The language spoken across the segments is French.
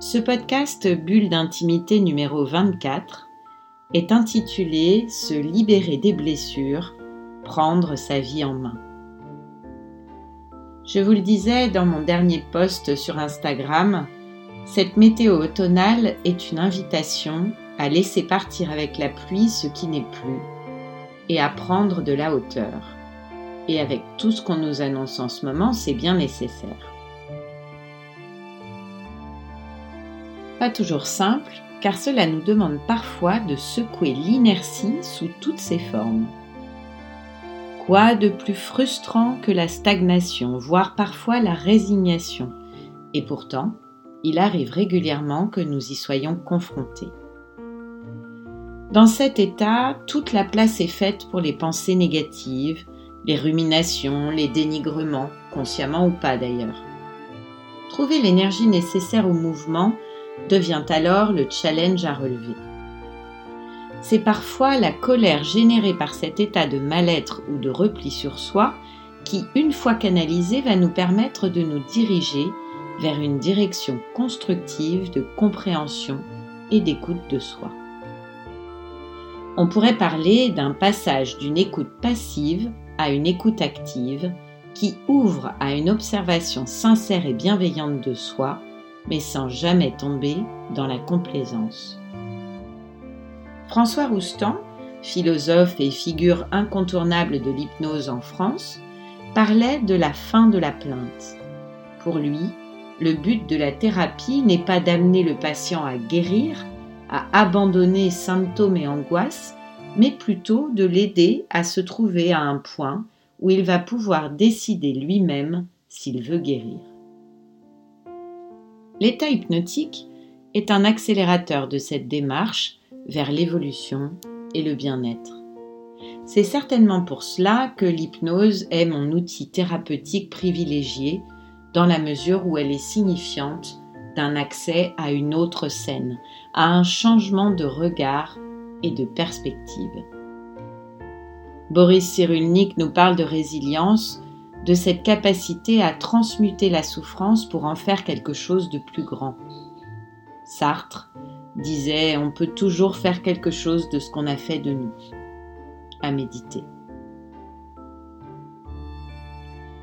Ce podcast Bulle d'intimité numéro 24 est intitulé Se libérer des blessures, prendre sa vie en main. Je vous le disais dans mon dernier post sur Instagram, cette météo automnale est une invitation à laisser partir avec la pluie ce qui n'est plus et à prendre de la hauteur. Et avec tout ce qu'on nous annonce en ce moment, c'est bien nécessaire. Toujours simple, car cela nous demande parfois de secouer l'inertie sous toutes ses formes. Quoi de plus frustrant que la stagnation, voire parfois la résignation? Et pourtant, il arrive régulièrement que nous y soyons confrontés. Dans cet état, toute la place est faite pour les pensées négatives, les ruminations, les dénigrements, consciemment ou pas d'ailleurs. Trouver l'énergie nécessaire au mouvement devient alors le challenge à relever. C'est parfois la colère générée par cet état de mal-être ou de repli sur soi qui, une fois canalisée, va nous permettre de nous diriger vers une direction constructive de compréhension et d'écoute de soi. On pourrait parler d'un passage d'une écoute passive à une écoute active qui ouvre à une observation sincère et bienveillante de soi mais sans jamais tomber dans la complaisance. François Roustan, philosophe et figure incontournable de l'hypnose en France, parlait de la fin de la plainte. Pour lui, le but de la thérapie n'est pas d'amener le patient à guérir, à abandonner symptômes et angoisses, mais plutôt de l'aider à se trouver à un point où il va pouvoir décider lui-même s'il veut guérir. L'état hypnotique est un accélérateur de cette démarche vers l'évolution et le bien-être. C'est certainement pour cela que l'hypnose est mon outil thérapeutique privilégié dans la mesure où elle est signifiante d'un accès à une autre scène, à un changement de regard et de perspective. Boris Cyrulnik nous parle de résilience de cette capacité à transmuter la souffrance pour en faire quelque chose de plus grand. Sartre disait On peut toujours faire quelque chose de ce qu'on a fait de nous. À méditer.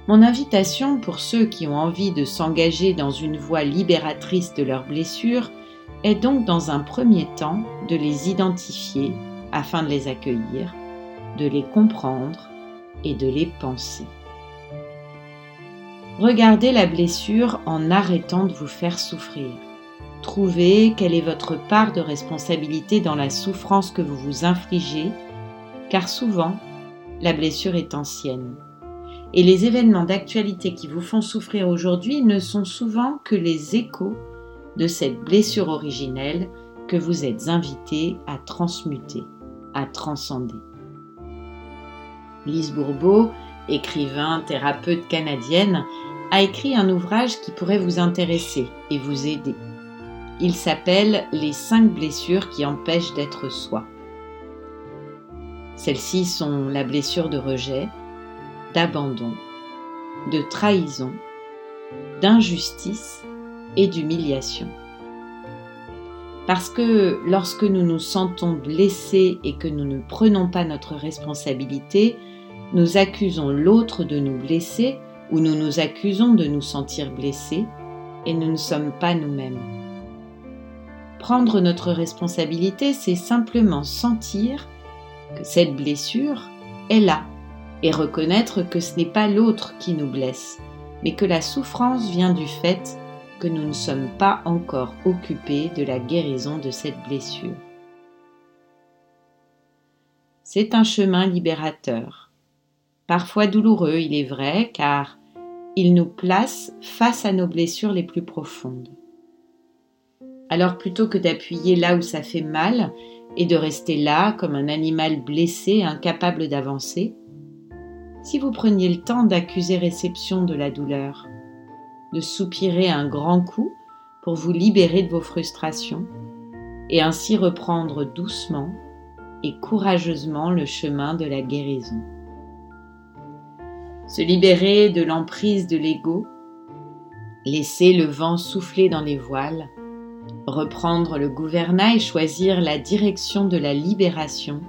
Mon invitation pour ceux qui ont envie de s'engager dans une voie libératrice de leurs blessures est donc dans un premier temps de les identifier afin de les accueillir, de les comprendre et de les penser. Regardez la blessure en arrêtant de vous faire souffrir. Trouvez quelle est votre part de responsabilité dans la souffrance que vous vous infligez, car souvent, la blessure est ancienne. Et les événements d'actualité qui vous font souffrir aujourd'hui ne sont souvent que les échos de cette blessure originelle que vous êtes invité à transmuter, à transcender. Lise Bourbeau, écrivain, thérapeute canadienne, a écrit un ouvrage qui pourrait vous intéresser et vous aider. Il s'appelle Les cinq blessures qui empêchent d'être soi. Celles-ci sont la blessure de rejet, d'abandon, de trahison, d'injustice et d'humiliation. Parce que lorsque nous nous sentons blessés et que nous ne prenons pas notre responsabilité, nous accusons l'autre de nous blesser où nous nous accusons de nous sentir blessés et nous ne sommes pas nous-mêmes. Prendre notre responsabilité, c'est simplement sentir que cette blessure est là et reconnaître que ce n'est pas l'autre qui nous blesse, mais que la souffrance vient du fait que nous ne sommes pas encore occupés de la guérison de cette blessure. C'est un chemin libérateur, parfois douloureux, il est vrai, car il nous place face à nos blessures les plus profondes. Alors plutôt que d'appuyer là où ça fait mal et de rester là comme un animal blessé incapable d'avancer, si vous preniez le temps d'accuser réception de la douleur, de soupirer un grand coup pour vous libérer de vos frustrations et ainsi reprendre doucement et courageusement le chemin de la guérison. Se libérer de l'emprise de l'ego, laisser le vent souffler dans les voiles, reprendre le gouvernail, choisir la direction de la libération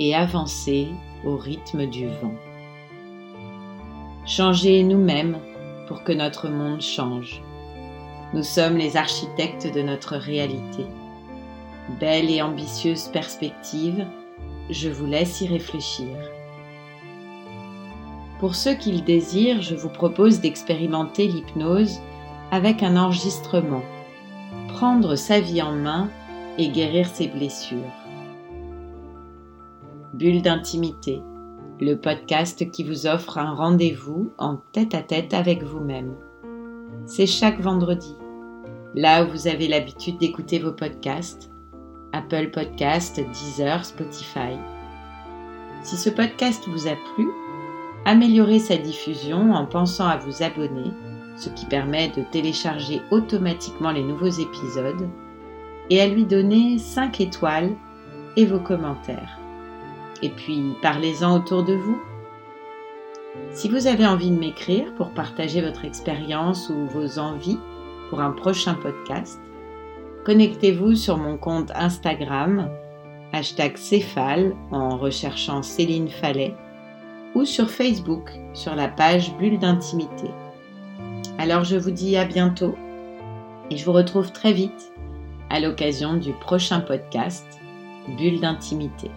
et avancer au rythme du vent. Changer nous-mêmes pour que notre monde change. Nous sommes les architectes de notre réalité. Belle et ambitieuse perspective, je vous laisse y réfléchir. Pour ceux qui le désirent, je vous propose d'expérimenter l'hypnose avec un enregistrement, prendre sa vie en main et guérir ses blessures. Bulle d'intimité, le podcast qui vous offre un rendez-vous en tête-à-tête avec vous-même. C'est chaque vendredi, là où vous avez l'habitude d'écouter vos podcasts, Apple Podcast, Deezer, Spotify. Si ce podcast vous a plu, améliorez sa diffusion en pensant à vous abonner, ce qui permet de télécharger automatiquement les nouveaux épisodes, et à lui donner 5 étoiles et vos commentaires. Et puis, parlez-en autour de vous. Si vous avez envie de m'écrire pour partager votre expérience ou vos envies pour un prochain podcast, connectez-vous sur mon compte Instagram, hashtag Céphale en recherchant Céline Fallet, ou sur Facebook sur la page Bulle d'intimité. Alors je vous dis à bientôt et je vous retrouve très vite à l'occasion du prochain podcast Bulle d'intimité.